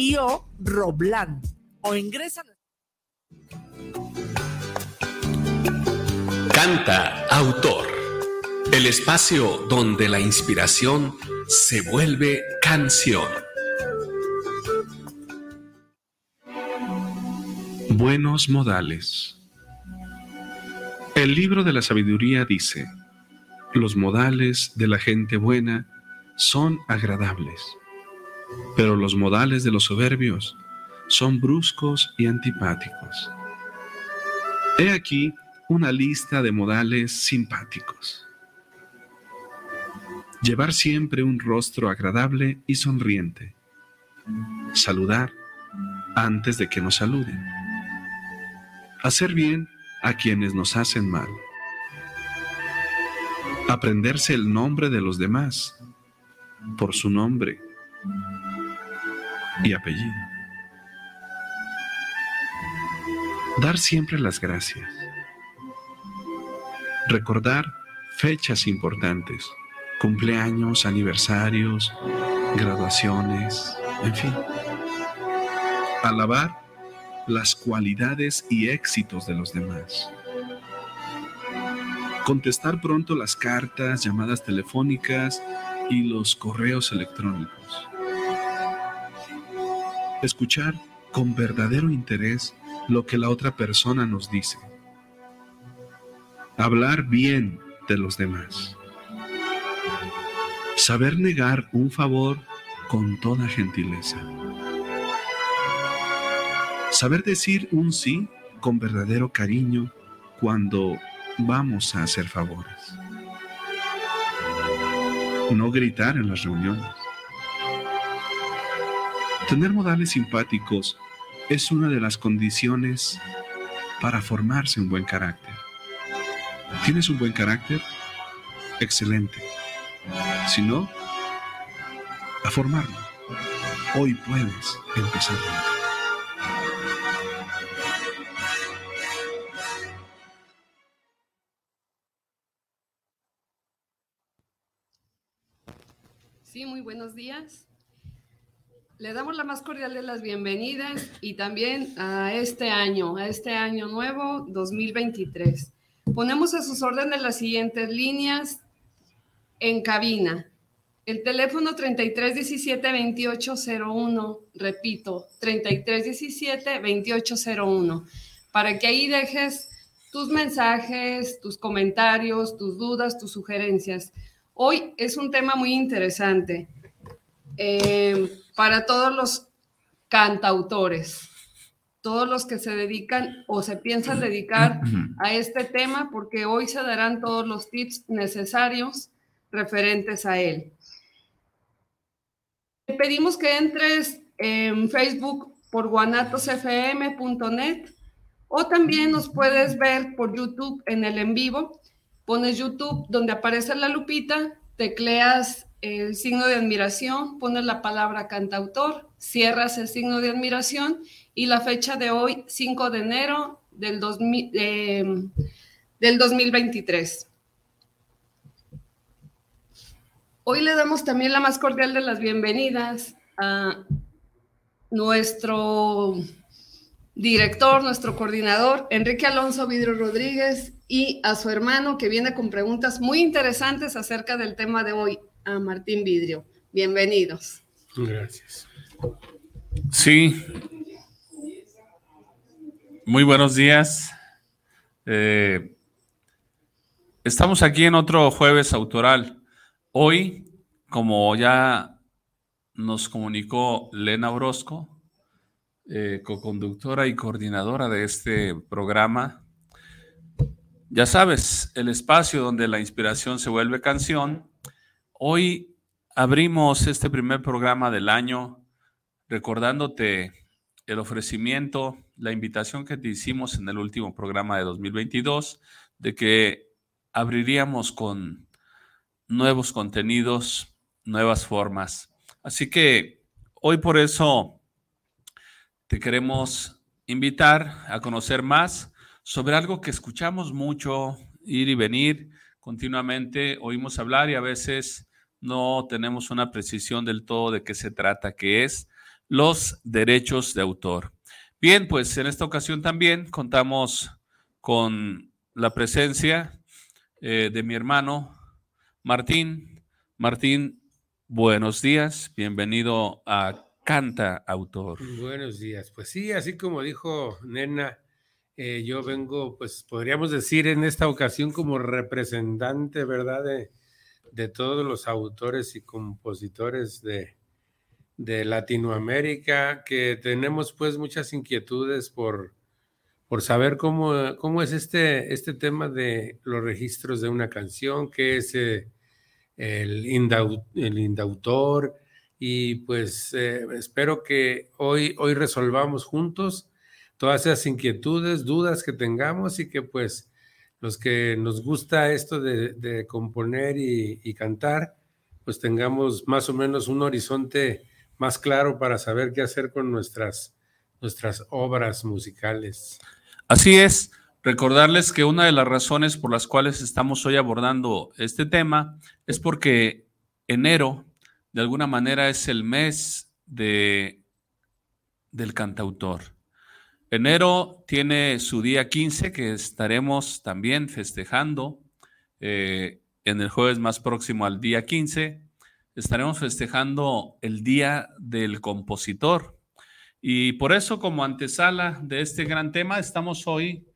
o Roblan o ingresa. Canta autor. El espacio donde la inspiración se vuelve canción. Buenos modales. El libro de la sabiduría dice, los modales de la gente buena son agradables, pero los modales de los soberbios son bruscos y antipáticos. He aquí una lista de modales simpáticos. Llevar siempre un rostro agradable y sonriente. Saludar antes de que nos saluden. Hacer bien a quienes nos hacen mal. Aprenderse el nombre de los demás por su nombre y apellido. Dar siempre las gracias. Recordar fechas importantes, cumpleaños, aniversarios, graduaciones, en fin. Alabar las cualidades y éxitos de los demás. Contestar pronto las cartas, llamadas telefónicas y los correos electrónicos. Escuchar con verdadero interés lo que la otra persona nos dice. Hablar bien de los demás. Saber negar un favor con toda gentileza. Saber decir un sí con verdadero cariño cuando vamos a hacer favores. No gritar en las reuniones. Tener modales simpáticos es una de las condiciones para formarse un buen carácter. ¿Tienes un buen carácter? Excelente. Si no, a formarlo. Hoy puedes empezar. Sí, muy buenos días. Le damos la más cordial de las bienvenidas y también a este año, a este año nuevo 2023. Ponemos a sus órdenes las siguientes líneas en cabina. El teléfono 3317-2801, repito, 3317-2801, para que ahí dejes tus mensajes, tus comentarios, tus dudas, tus sugerencias. Hoy es un tema muy interesante eh, para todos los cantautores, todos los que se dedican o se piensan dedicar a este tema, porque hoy se darán todos los tips necesarios referentes a él. Te pedimos que entres en Facebook por guanatosfm.net o también nos puedes ver por YouTube en el en vivo pones YouTube donde aparece la lupita, tecleas el signo de admiración, pones la palabra cantautor, cierras el signo de admiración y la fecha de hoy, 5 de enero del, del 2023. Hoy le damos también la más cordial de las bienvenidas a nuestro director, nuestro coordinador, Enrique Alonso Vidro Rodríguez, y a su hermano que viene con preguntas muy interesantes acerca del tema de hoy, a Martín Vidrio. Bienvenidos. Gracias. Sí. Muy buenos días. Eh, estamos aquí en otro jueves autoral. Hoy, como ya nos comunicó Lena Orozco, eh, co-conductora y coordinadora de este programa. Ya sabes, el espacio donde la inspiración se vuelve canción. Hoy abrimos este primer programa del año recordándote el ofrecimiento, la invitación que te hicimos en el último programa de 2022 de que abriríamos con nuevos contenidos, nuevas formas. Así que hoy por eso te queremos invitar a conocer más sobre algo que escuchamos mucho, ir y venir continuamente, oímos hablar y a veces no tenemos una precisión del todo de qué se trata, qué es, los derechos de autor. Bien, pues en esta ocasión también contamos con la presencia eh, de mi hermano Martín. Martín, buenos días, bienvenido a Canta Autor. Buenos días, pues sí, así como dijo Nena, eh, yo vengo, pues podríamos decir en esta ocasión como representante, ¿verdad? De todos los autores y compositores de, de Latinoamérica, que tenemos pues muchas inquietudes por, por saber cómo, cómo es este, este tema de los registros de una canción, qué es eh, el, el indautor, y pues eh, espero que hoy, hoy resolvamos juntos todas esas inquietudes, dudas que tengamos y que pues los que nos gusta esto de, componer y, cantar, pues tengamos más o menos un horizonte más claro para saber qué hacer con nuestras, nuestras obras musicales. Así es, recordarles que una de las razones por las cuales estamos hoy abordando este tema es porque enero, de alguna manera, es el mes de, del cantautor. Enero tiene su día 15 que estaremos también festejando eh, en el jueves más próximo al día 15. Estaremos festejando el Día del Compositor. Y por eso, como antesala de este gran tema, estamos hoy,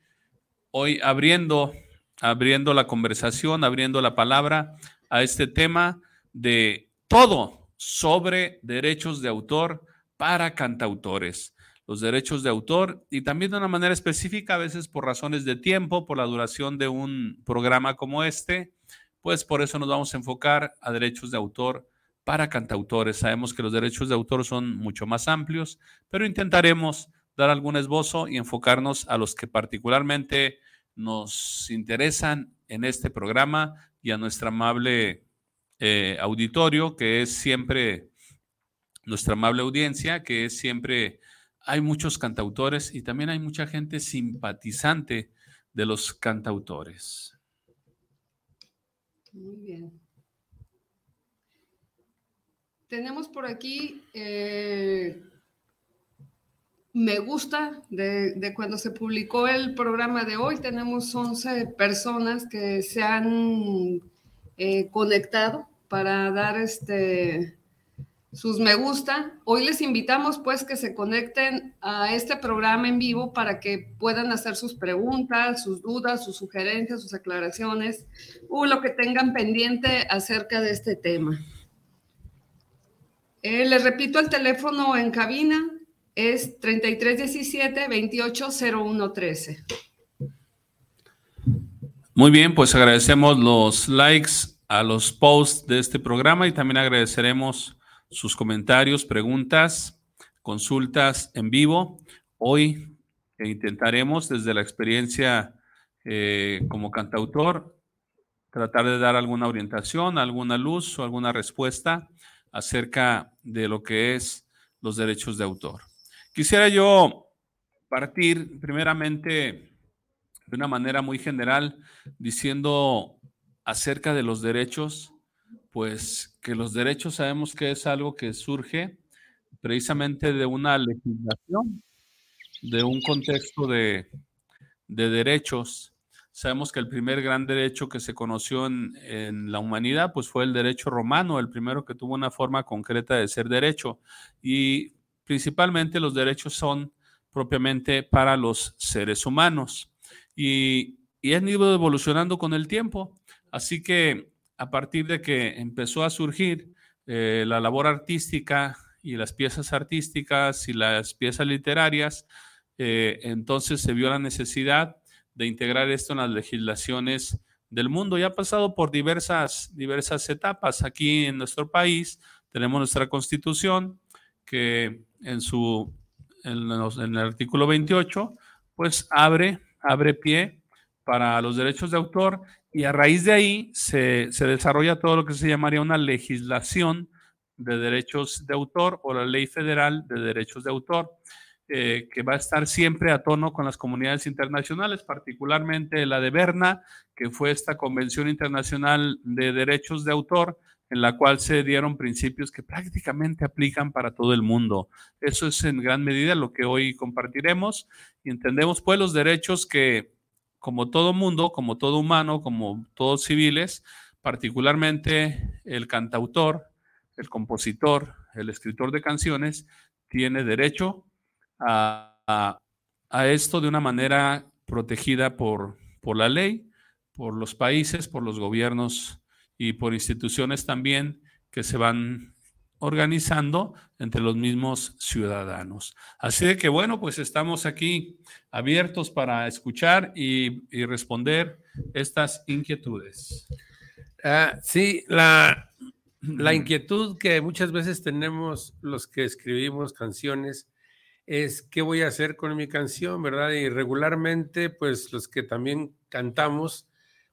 hoy abriendo, abriendo la conversación, abriendo la palabra a este tema de todo sobre derechos de autor para cantautores los derechos de autor y también de una manera específica, a veces por razones de tiempo, por la duración de un programa como este, pues por eso nos vamos a enfocar a derechos de autor para cantautores. Sabemos que los derechos de autor son mucho más amplios, pero intentaremos dar algún esbozo y enfocarnos a los que particularmente nos interesan en este programa y a nuestro amable eh, auditorio, que es siempre nuestra amable audiencia, que es siempre hay muchos cantautores y también hay mucha gente simpatizante de los cantautores. Muy bien. Tenemos por aquí, eh, me gusta, de, cuando se publicó el programa de hoy, tenemos 11 personas que se han eh, conectado para dar este sus me gusta. Hoy les invitamos pues que se conecten a este programa en vivo para que puedan hacer sus preguntas, sus dudas, sus sugerencias, sus aclaraciones o lo que tengan pendiente acerca de este tema. Eh, les repito, el teléfono en cabina es 3317-280113. Muy bien, pues agradecemos los likes a los posts de este programa y también agradeceremos sus comentarios, preguntas, consultas en vivo. Hoy intentaremos desde la experiencia eh, como cantautor tratar de dar alguna orientación, alguna luz o alguna respuesta acerca de lo que es los derechos de autor. Quisiera yo partir primeramente de una manera muy general diciendo acerca de los derechos pues que los derechos sabemos que es algo que surge precisamente de una legislación, de un contexto de, derechos. Sabemos que el primer gran derecho que se conoció en, en, la humanidad, pues fue el derecho romano, el primero que tuvo una forma concreta de ser derecho. Y principalmente los derechos son propiamente para los seres humanos. Y, y han ido evolucionando con el tiempo. Así que a partir de que empezó a surgir eh, la labor artística y las piezas artísticas y las piezas literarias, eh, entonces se vio la necesidad de integrar esto en las legislaciones del mundo. Ya ha pasado por diversas, diversas etapas. Aquí en nuestro país tenemos nuestra constitución que en, su, en el artículo 28, pues abre, abre pie para los derechos de autor y a raíz de ahí se, desarrolla todo lo que se llamaría una legislación de derechos de autor o la ley federal de derechos de autor, eh, que va a estar siempre a tono con las comunidades internacionales, particularmente la de Berna, que fue esta Convención Internacional de Derechos de Autor, en la cual se dieron principios que prácticamente aplican para todo el mundo. Eso es en gran medida lo que hoy compartiremos y entendemos pues los derechos que como todo mundo, como todo humano, como todos civiles, particularmente el cantautor, el compositor, el escritor de canciones, tiene derecho a, esto de una manera protegida por, por la ley, por los países, por los gobiernos y por instituciones también que se van organizando entre los mismos ciudadanos. Así de que bueno, pues estamos aquí abiertos para escuchar y, responder estas inquietudes. Ah, sí, la, la inquietud que muchas veces tenemos los que escribimos canciones es qué voy a hacer con mi canción, ¿verdad? Y regularmente, pues los que también cantamos,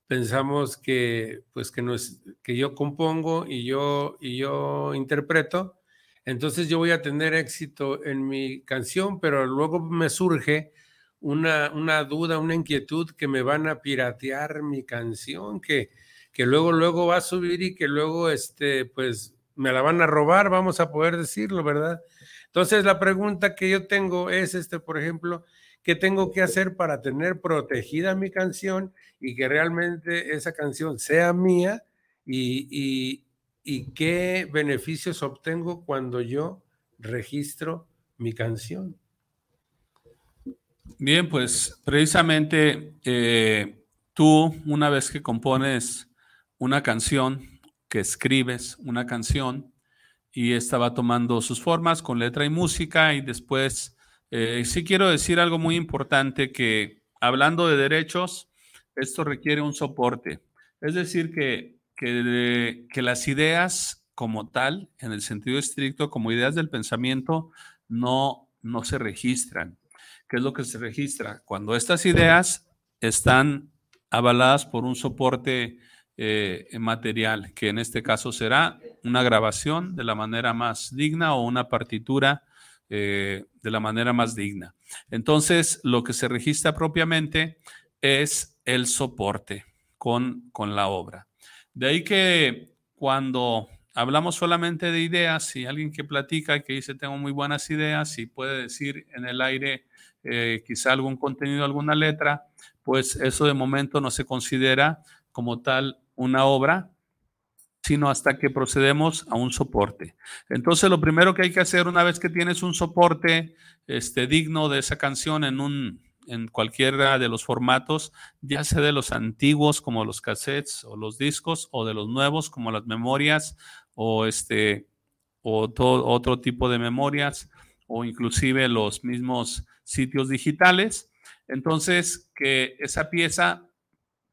pensamos que, pues que, no es, que yo compongo y yo, y yo interpreto, entonces yo voy a tener éxito en mi canción, pero luego me surge una, una duda, una inquietud que me van a piratear mi canción, que, que luego, luego va a subir y que luego, este, pues, me la van a robar, vamos a poder decirlo, ¿verdad? Entonces, la pregunta que yo tengo es, este, por ejemplo, ¿qué tengo que hacer para tener protegida mi canción y que realmente esa canción sea mía? Y, qué beneficios obtengo cuando yo registro mi canción. Bien, pues precisamente eh, tú, una vez que compones una canción, que escribes una canción, y esta va tomando sus formas con letra y música y después eh, sí quiero decir algo muy importante que hablando de derechos, esto requiere un soporte. Es decir, que, que, que las ideas como tal, en el sentido estricto, como ideas del pensamiento, no, no se registran. ¿Qué es lo que se registra? Cuando estas ideas están avaladas por un soporte eh, material, que en este caso será una grabación de la manera más digna o una partitura eh, de la manera más digna. Entonces, lo que se registra propiamente es el soporte con, con la obra. De ahí que cuando hablamos solamente de ideas, y alguien que platica y que dice tengo muy buenas ideas y puede decir en el aire eh, quizá algún contenido, alguna letra, pues eso de momento no se considera como tal una obra, sino hasta que procedemos a un soporte. Entonces, lo primero que hay que hacer una vez que tienes un soporte este, digno de esa canción en, un, en cualquiera de los formatos, ya sea de los antiguos como los cassettes o los discos, o de los nuevos como las memorias o, este, o otro tipo de memorias, o inclusive los mismos sitios digitales. Entonces, que esa pieza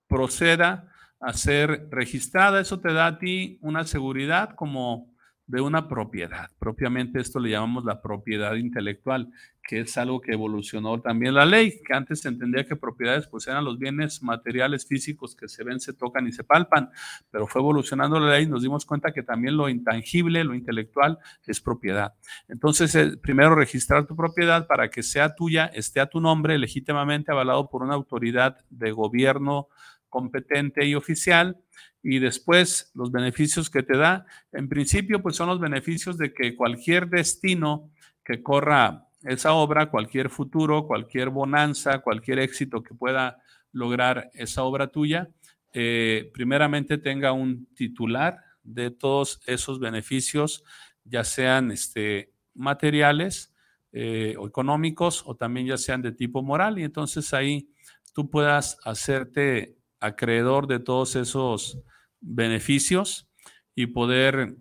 proceda a ser registrada. Eso te da a ti una seguridad como de una propiedad. Propiamente esto le llamamos la propiedad intelectual, que es algo que evolucionó también la ley, que antes se entendía que propiedades pues eran los bienes materiales físicos que se ven, se tocan y se palpan, pero fue evolucionando la ley y nos dimos cuenta que también lo intangible, lo intelectual es propiedad. Entonces, eh, primero registrar tu propiedad para que sea tuya, esté a tu nombre, legítimamente avalado por una autoridad de gobierno competente y oficial. Y después los beneficios que te da, en principio, pues son los beneficios de que cualquier destino que corra esa obra, cualquier futuro, cualquier bonanza, cualquier éxito que pueda lograr esa obra tuya, eh, primeramente tenga un titular de todos esos beneficios, ya sean este, materiales eh, o económicos o también ya sean de tipo moral. Y entonces ahí tú puedas hacerte acreedor de todos esos beneficios y poder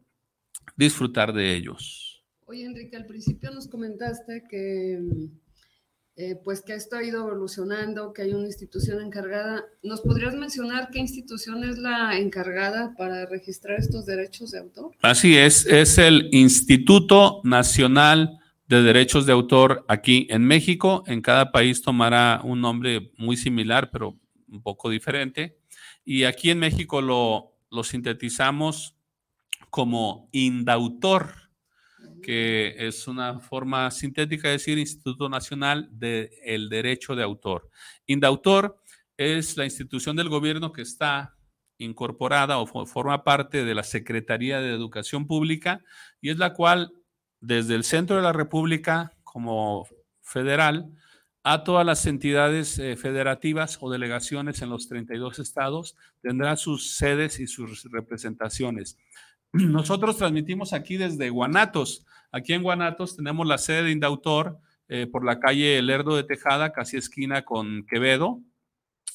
disfrutar de ellos. Oye, Enrique, al principio nos comentaste que, eh, pues que esto ha ido evolucionando, que hay una institución encargada. ¿Nos podrías mencionar qué institución es la encargada para registrar estos derechos de autor? Así es, es el Instituto Nacional de Derechos de Autor aquí en México. En cada país tomará un nombre muy similar, pero un poco diferente. Y aquí en México lo, sintetizamos como indautor, que es una forma sintética de decir Instituto Nacional del Derecho de Autor. Indautor es la institución del gobierno que está incorporada o forma parte de la Secretaría de Educación Pública y es la cual desde el centro de la República como federal a todas las entidades eh, federativas o delegaciones en los 32 estados tendrán sus sedes y sus representaciones. Nosotros transmitimos aquí desde Guanatos. Aquí en Guanatos tenemos la sede de Indautor eh, por la calle Lerdo de Tejada, casi esquina con Quevedo.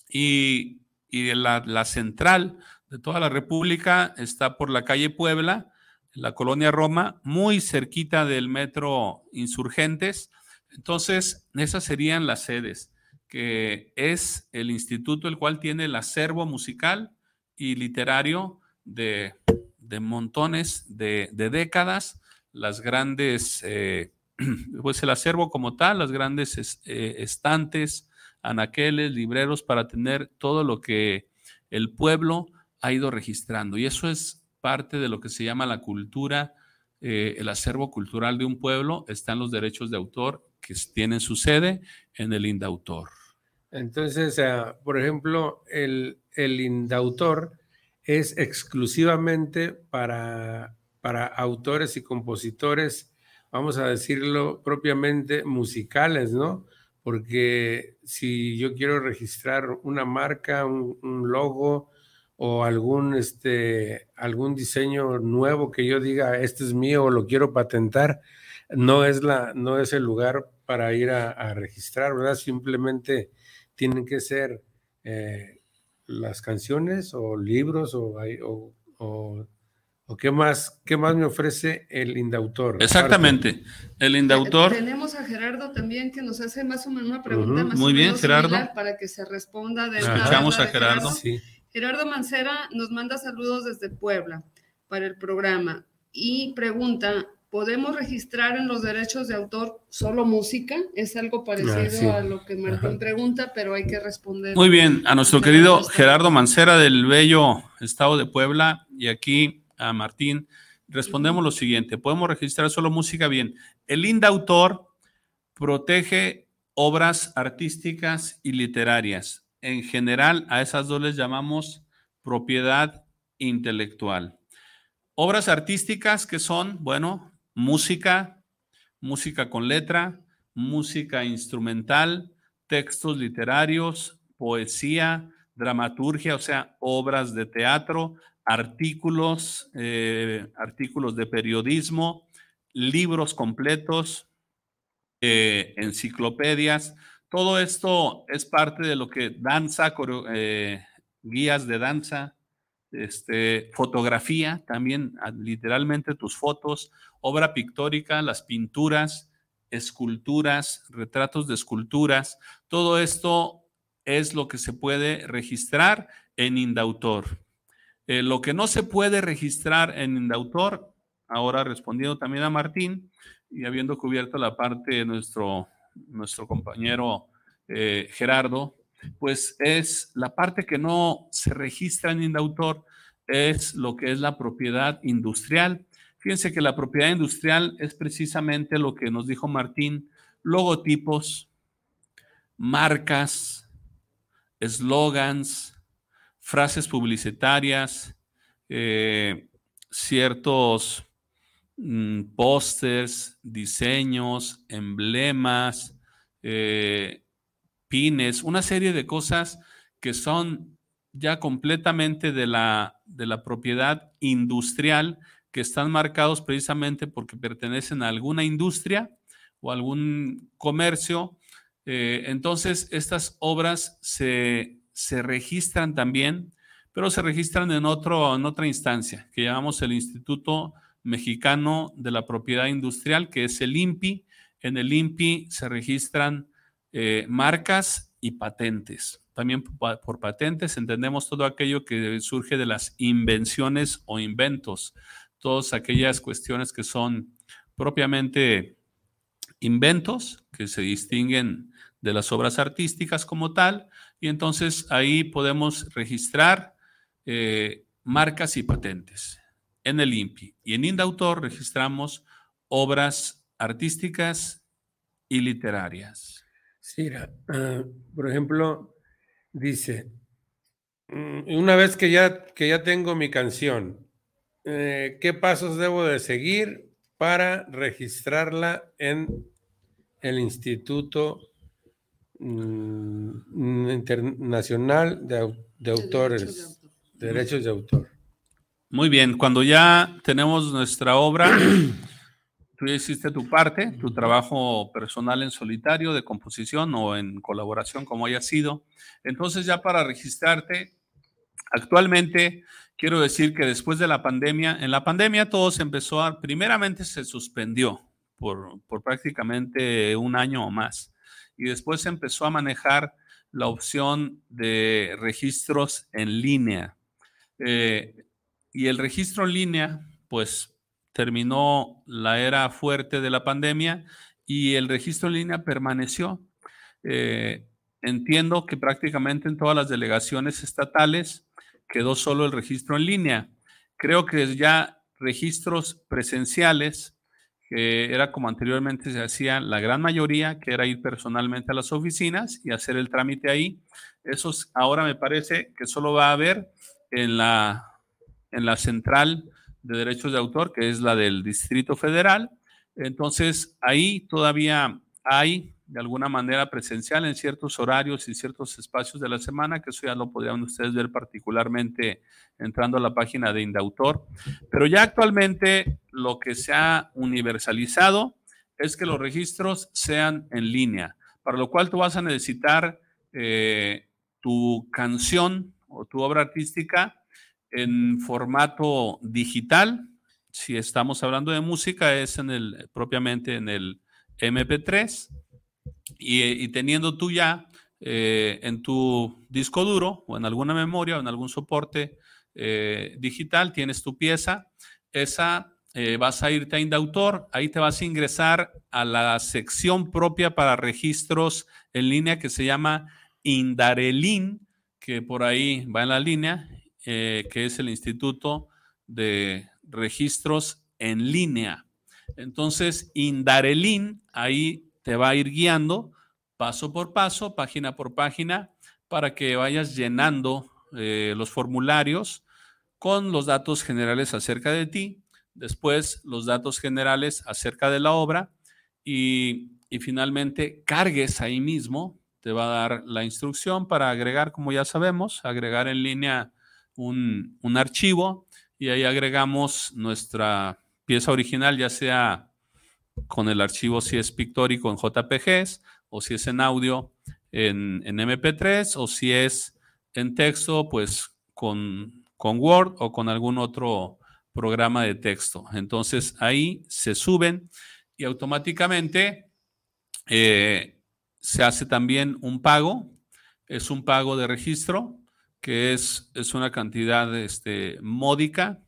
Y y la, la, central de toda la República está por la calle Puebla, la colonia Roma, muy cerquita del metro Insurgentes. Entonces, esas serían las sedes, que es el instituto el cual tiene el acervo musical y literario de, de montones de, de, décadas, las grandes, eh, pues el acervo como tal, las grandes eh, estantes, anaqueles, libreros, para tener todo lo que el pueblo ha ido registrando. Y eso es parte de lo que se llama la cultura, eh, el acervo cultural de un pueblo, están los derechos de autor que tienen su sede en el indautor. Entonces, por ejemplo, el, el indautor es exclusivamente para, para autores y compositores, vamos a decirlo propiamente musicales, ¿no? porque si yo quiero registrar una marca, un, logo o algún, este, algún diseño nuevo que yo diga, este es mío o lo quiero patentar, no es, la, no es el lugar para ir a, registrar, ¿verdad? Simplemente tienen que ser eh, las canciones o libros o, o ¿O qué más, qué más me ofrece el indautor? Exactamente. El indautor. Tenemos a Gerardo también que nos hace más o menos una pregunta más Muy bien, Gerardo. Para que se responda de Escuchamos a Gerardo. Gerardo Mancera nos manda saludos desde Puebla para el programa y pregunta, ¿podemos registrar en los derechos de autor solo música? Es algo parecido ah, a lo que Martín pregunta, pero hay que responder. Muy bien, a nuestro querido Gerardo Mancera del bello estado de Puebla y aquí a Martín, respondemos lo siguiente, ¿podemos registrar solo música? Bien, el indautor protege obras artísticas y literarias. En general, a esas dos les llamamos propiedad intelectual. Obras artísticas que son, bueno, música, música con letra, música instrumental, textos literarios, poesía, dramaturgia, o sea, obras de teatro, artículos, eh, artículos de periodismo, libros completos, eh, enciclopedias. Todo esto es parte de lo que danza, eh, guías de danza, este, fotografía, también ah, literalmente tus fotos, obra pictórica, las pinturas, esculturas, retratos de esculturas. Todo esto es lo que se puede registrar en Indautor. Eh, lo que no se puede registrar en Indautor, ahora respondiendo también a Martín y habiendo cubierto la parte de nuestro, nuestro compañero eh, Gerardo, pues es la parte que no se registra en Indautor, es lo que es la propiedad industrial. Fíjense que la propiedad industrial es precisamente lo que nos dijo Martín, logotipos, marcas, eslogans, frases publicitarias, eh, ciertos mm, pósters, diseños, emblemas, eh, pines, una serie de cosas que son ya completamente de la, de la propiedad industrial, que están marcados precisamente porque pertenecen a alguna industria o algún comercio. Eh, entonces, estas obras se se registran también, pero se registran en, otro, en otra instancia, que llamamos el Instituto Mexicano de la Propiedad Industrial, que es el INPI. En el INPI se registran eh, marcas y patentes. También por patentes entendemos todo aquello que surge de las invenciones o inventos, todas aquellas cuestiones que son propiamente inventos, que se distinguen de las obras artísticas como tal, y entonces ahí podemos registrar eh, marcas y patentes en el INPI. Y en Indautor registramos obras artísticas y literarias. Sí, ah, por ejemplo, dice, Mm, Una vez que ya, que ya tengo mi canción, eh, ¿qué pasos debo de seguir para registrarla en el Instituto mm, Internacional de, de Autores, Derechos de Autor? Muy bien, cuando ya tenemos nuestra obra, tú ya hiciste tu parte, tu trabajo personal en solitario de composición o en colaboración, como haya sido. Entonces ya para registrarte, actualmente quiero decir que después de la pandemia, en la pandemia todo se empezó a, primeramente se suspendió por, por prácticamente un año o más y después se empezó a manejar la opción de registros en línea. Eh, y el registro en línea, pues terminó la era fuerte de la pandemia y el registro en línea permaneció. Eh, entiendo que prácticamente en todas las delegaciones estatales quedó solo el registro en línea. Creo que ya registros presenciales, que era como anteriormente se hacía la gran mayoría, que era ir personalmente a las oficinas y hacer el trámite ahí. Esos ahora me parece que solo va a haber en la en la central de derechos de autor, que es la del Distrito Federal. Entonces, ahí todavía hay de alguna manera presencial en ciertos horarios y ciertos espacios de la semana, que eso ya lo podrían ustedes ver particularmente entrando a la página de Indautor. Pero ya actualmente lo que se ha universalizado es que los registros sean en línea, para lo cual tú vas a necesitar eh, tu canción o tu obra artística en formato digital. Si estamos hablando de música, es en el, propiamente en el MP3. Y, teniendo tú ya eh, en tu disco duro o en alguna memoria o en algún soporte eh, digital, tienes tu pieza. Esa eh, vas a irte a Indautor, ahí te vas a ingresar a la sección propia para registros en línea que se llama Indarelin, que por ahí va en la línea, eh, que es el Instituto de Registros en Línea. Entonces, Indarelin ahí te va a ir guiando paso por paso, página por página, para que vayas llenando eh, los formularios con los datos generales acerca de ti, después los datos generales acerca de la obra y, y finalmente cargues ahí mismo, te va a dar la instrucción para agregar, como ya sabemos, agregar en línea un, un archivo y ahí agregamos nuestra pieza original, ya sea con el archivo si es pictórico en JPGs o si es en audio en, en MP3 o si es en texto, pues con, con Word o con algún otro programa de texto. Entonces ahí se suben y automáticamente eh, se hace también un pago. Es un pago de registro que es, es una cantidad este, módica,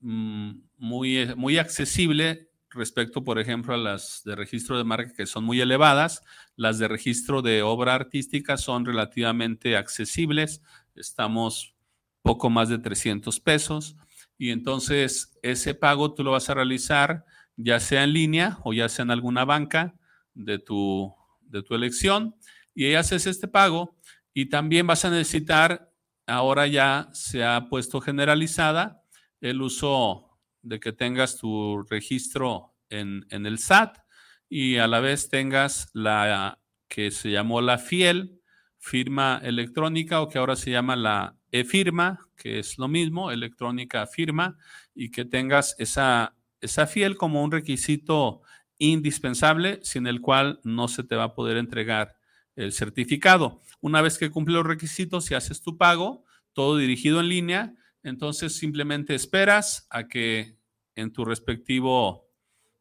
mm, muy, muy accesible respecto, por ejemplo, a las de registro de marca que son muy elevadas. Las de registro de obra artística son relativamente accesibles. Estamos poco más de 300 pesos. Y entonces ese pago tú lo vas a realizar ya sea en línea o ya sea en alguna banca de tu, de tu elección. Y ahí haces este pago y también vas a necesitar, ahora ya se ha puesto generalizada, el uso de que tengas tu registro en, en, el SAT y a la vez tengas la que se llamó la FIEL, firma electrónica o que ahora se llama la e-firma, que es lo mismo, electrónica firma, y que tengas esa, esa FIEL como un requisito indispensable sin el cual no se te va a poder entregar el certificado. Una vez que cumple los requisitos y haces tu pago, todo dirigido en línea, entonces simplemente esperas a que en tu respectivo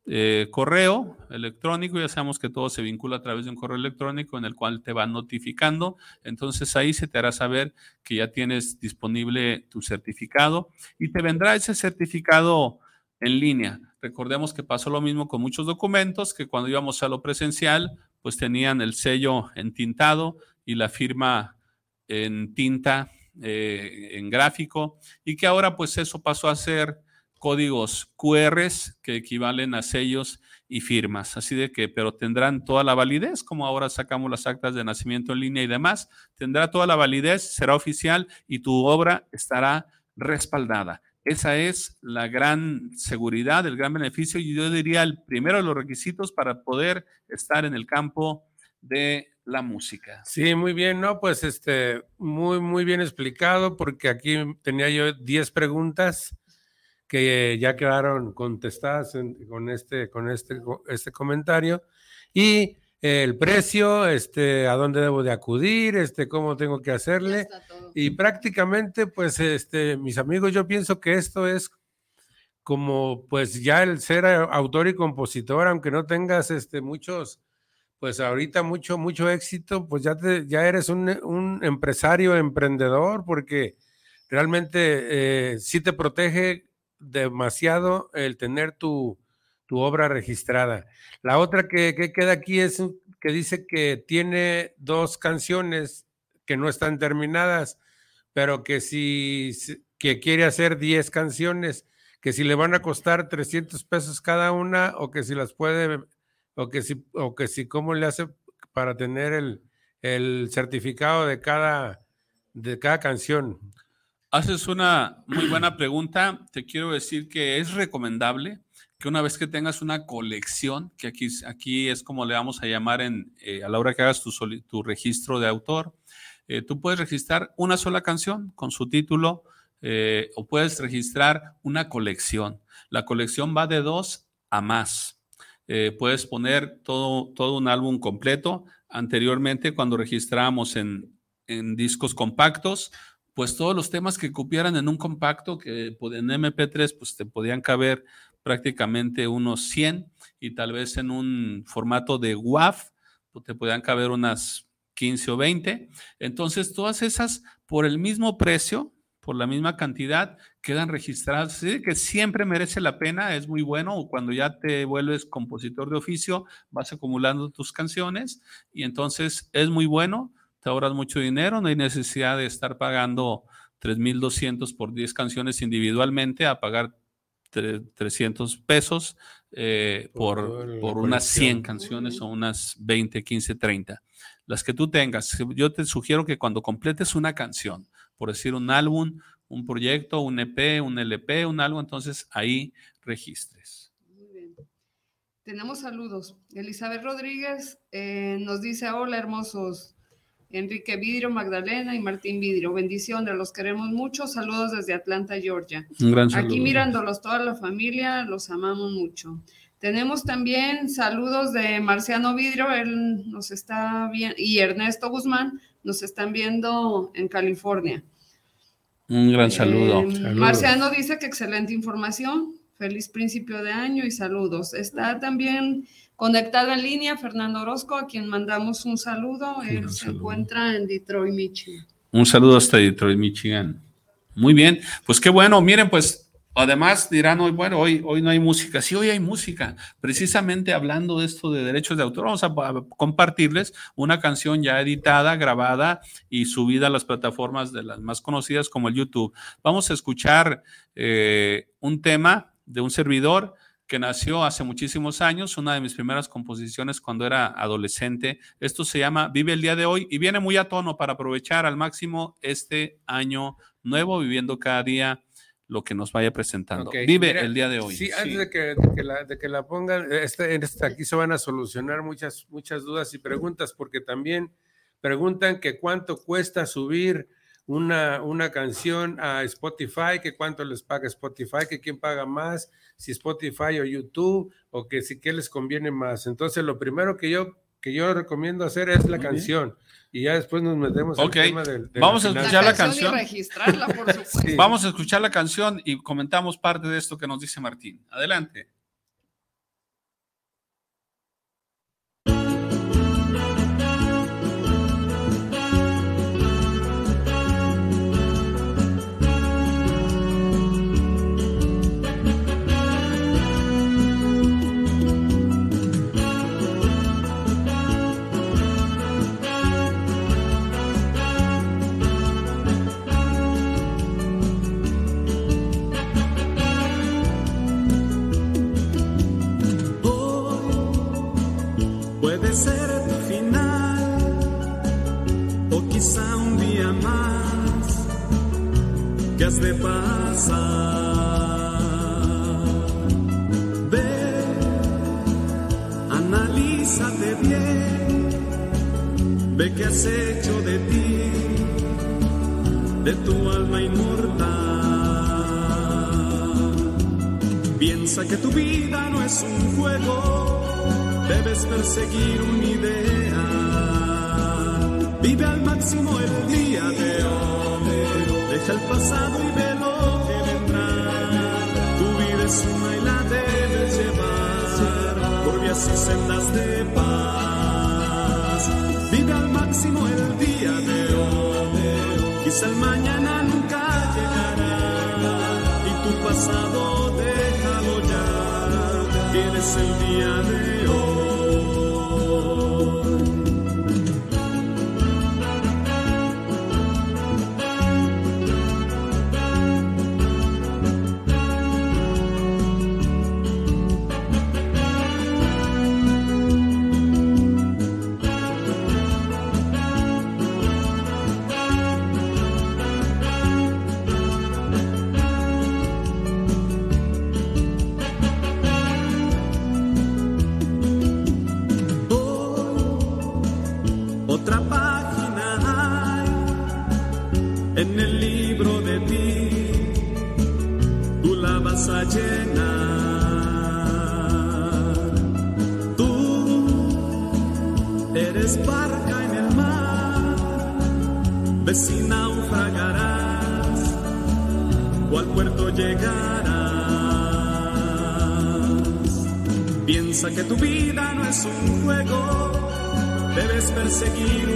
eh, correo electrónico, ya sabemos que todo se vincula a través de un correo electrónico en el cual te van notificando, entonces ahí se te hará saber que ya tienes disponible tu certificado y te vendrá ese certificado en línea. Recordemos que pasó lo mismo con muchos documentos que cuando íbamos a lo presencial, pues tenían el sello entintado y la firma en tinta, eh, en gráfico, y que ahora pues eso pasó a ser códigos QR que equivalen a sellos y firmas. Así de que, pero tendrán toda la validez, como ahora sacamos las actas de nacimiento en línea y demás, tendrá toda la validez, será oficial y tu obra estará respaldada. Esa es la gran seguridad, el gran beneficio y yo diría el primero de los requisitos para poder estar en el campo de la música. Sí, muy bien, no, pues este, muy, muy bien explicado porque aquí tenía yo 10 preguntas que ya quedaron contestadas con este, con este, este comentario y el precio, este, a dónde debo de acudir, este, cómo tengo que hacerle. Y prácticamente, pues, este, mis amigos, yo pienso que esto es como, pues, ya el ser autor y compositor, aunque no tengas, este, muchos, pues, ahorita mucho, mucho éxito, pues ya, te, ya eres un, un empresario, emprendedor, porque realmente eh, sí te protege demasiado el tener tu, tu obra registrada. La otra que, queda aquí es que dice que tiene dos canciones que no están terminadas, pero que si que quiere hacer 10 canciones, que si le van a costar 300 pesos cada una o que si las puede o que si o que si cómo le hace para tener el, el certificado de cada de cada canción. Haces una muy buena pregunta. Te quiero decir que es recomendable que una vez que tengas una colección, que aquí, aquí es como le vamos a llamar en, eh, a la hora que hagas tu, tu registro de autor, eh, tú puedes registrar una sola canción con su título eh, o puedes registrar una colección. La colección va de dos a más. puedes poner todo, todo un álbum completo. Anteriormente, cuando registrábamos en, en discos compactos, pues todos los temas que cupieran en un compacto, que en MP3, pues te podían caber prácticamente unos 100 y tal vez en un formato de WAV pues, te podían caber unas 15 o 20. Entonces, todas esas por el mismo precio, por la misma cantidad, quedan registradas. Así que siempre merece la pena, es muy bueno. Cuando ya te vuelves compositor de oficio, vas acumulando tus canciones y entonces es muy bueno, te ahorras mucho dinero, no hay necesidad de estar pagando 3.200 por 10 canciones individualmente a pagar 300 pesos eh, por, por, unas 100 canciones o unas 20, 15, 30. Las que tú tengas. Yo te sugiero que cuando completes una canción, por decir un álbum, un proyecto, un EP, un LP, un algo, entonces ahí registres. Muy bien. Tenemos saludos. Elizabeth Rodríguez eh, nos dice, hola hermosos. Enrique Vidrio, Magdalena y Martín Vidrio. Bendiciones, los queremos mucho. Saludos desde Atlanta, Georgia. Un gran saludo. Aquí mirándolos toda la familia, los amamos mucho. Tenemos también saludos de Marciano Vidrio, él nos está viendo, y Ernesto Guzmán nos están viendo en California. Un gran saludo. Eh, Marciano dice que excelente información, feliz principio de año y saludos. Está también Conectado en línea, Fernando Orozco, a quien mandamos un saludo. Él se encuentra en Detroit, Michigan. Un saludo hasta Detroit, Michigan. Muy bien, pues qué bueno. Miren, pues además dirán hoy, bueno, hoy, hoy no hay música. Sí, hoy hay música. Precisamente hablando de esto de derechos de autor, vamos a compartirles una canción ya editada, grabada y subida a las plataformas de las más conocidas como el YouTube. Vamos a escuchar eh, un tema de un servidor que nació hace muchísimos años, una de mis primeras composiciones cuando era adolescente. Esto se llama Vive el día de hoy y viene muy a tono para aprovechar al máximo este año nuevo, viviendo cada día lo que nos vaya presentando. Vive el día de hoy. Sí, antes De, que, la, de, que, la, pongan, este, este, aquí se van a solucionar muchas, muchas dudas y preguntas, porque también preguntan que cuánto cuesta subir una, una canción a Spotify, que cuánto les paga Spotify, que quién paga más, si Spotify o YouTube, o que si qué les conviene más. Entonces, lo primero que yo, que yo recomiendo hacer es la canción. Y ya después nos metemos en el tema del. Vamos a escuchar la canción. Vamos a escuchar la canción y comentamos parte de esto que nos dice Martín. Adelante. Puede ser tu final, o quizá un día más que has de pasar. Ve, analízate bien, ve que has hecho de ti, de tu alma inmortal. Piensa que tu vida no es un juego, debes perseguir una idea. Vive al máximo el día de hoy, deja el pasado y ve lo que vendrá. Tu vida es una y la debes llevar por vías y sendas de paz. Vive al máximo el día de hoy, quizá el mañana nunca llegará y tu pasado déjalo ya, tienes el día de hoy. Es un juego. Debes perseguir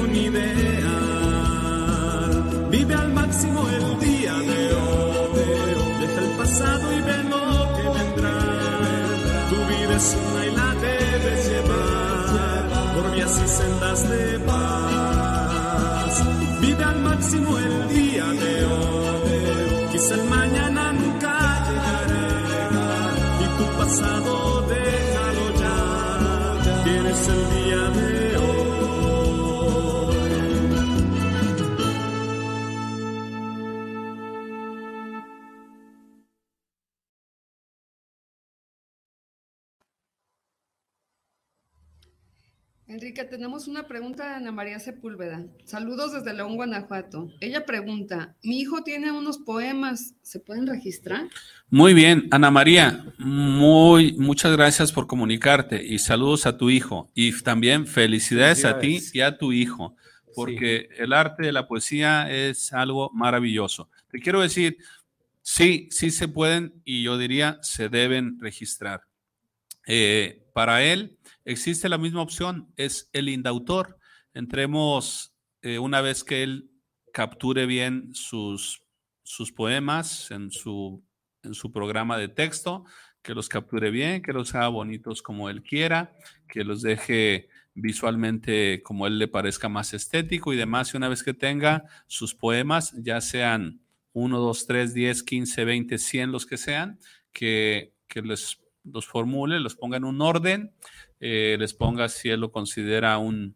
tenemos una pregunta de Ana María Sepúlveda. Saludos desde León, Guanajuato. Ella pregunta, mi hijo tiene unos poemas, ¿se pueden registrar? Muy bien, Ana María, muy, muchas gracias por comunicarte y saludos a tu hijo. Y también felicidades, a ti y a tu hijo, porque el arte de la poesía es algo maravilloso. Te quiero decir, sí, sí se pueden y yo diría se deben registrar. Eh, para él existe la misma opción, es el indautor. Entremos eh, una vez que él capture bien sus, sus poemas en su, en su programa de texto, que los capture bien, que los haga bonitos como él quiera, que los deje visualmente como él le parezca más estético y demás. Y una vez que tenga sus poemas, ya sean 1, 2, 3, 10, 15, 20, 100, los que sean, que, que les, los formule, los ponga en un orden, eh, les ponga si él lo considera un,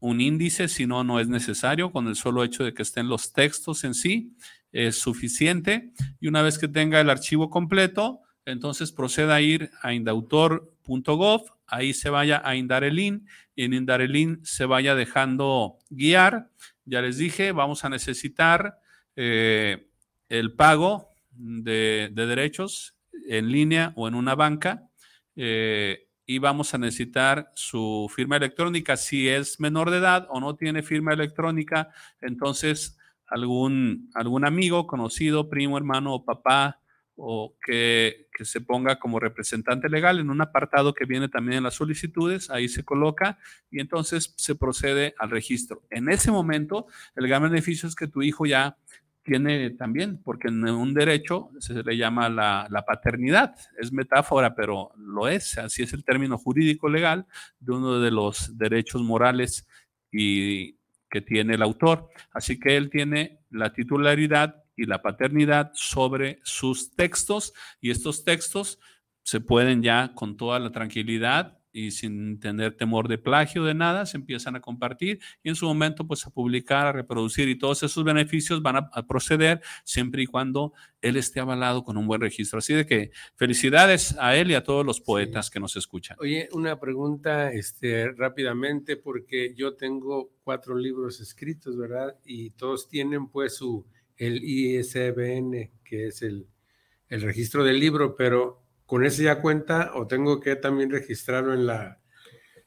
un índice, si no, no es necesario. Con el solo hecho de que estén los textos en sí, es suficiente. Y una vez que tenga el archivo completo, entonces proceda a ir a indautor.gov, ahí se vaya a Indarelin y en Indarelin se vaya dejando guiar. Ya les dije, vamos a necesitar eh, el pago de, de, derechos en línea o en una banca. Eh, y vamos a necesitar su firma electrónica. Si es menor de edad o no tiene firma electrónica, entonces algún, algún amigo, conocido, primo, hermano o papá, o que, que, se ponga como representante legal en un apartado que viene también en las solicitudes, ahí se coloca y entonces se procede al registro. En ese momento, el gran beneficio es que tu hijo ya tiene también, porque en un derecho se le llama la, la, paternidad, es metáfora, pero lo es, así es el término jurídico legal de uno de los derechos morales y que tiene el autor. Así que él tiene la titularidad y la paternidad sobre sus textos y estos textos se pueden ya con toda la tranquilidad y sin tener temor de plagio de nada, se empiezan a compartir y en su momento pues a publicar, a reproducir y todos esos beneficios van a, a proceder siempre y cuando él esté avalado con un buen registro. Así de que felicidades a él y a todos los poetas que nos escuchan. Oye, una pregunta este, rápidamente, porque yo tengo cuatro libros escritos, ¿verdad? Y todos tienen pues su, el ISBN, que es el, el registro del libro, pero con ese ya cuenta o tengo que también registrarlo en la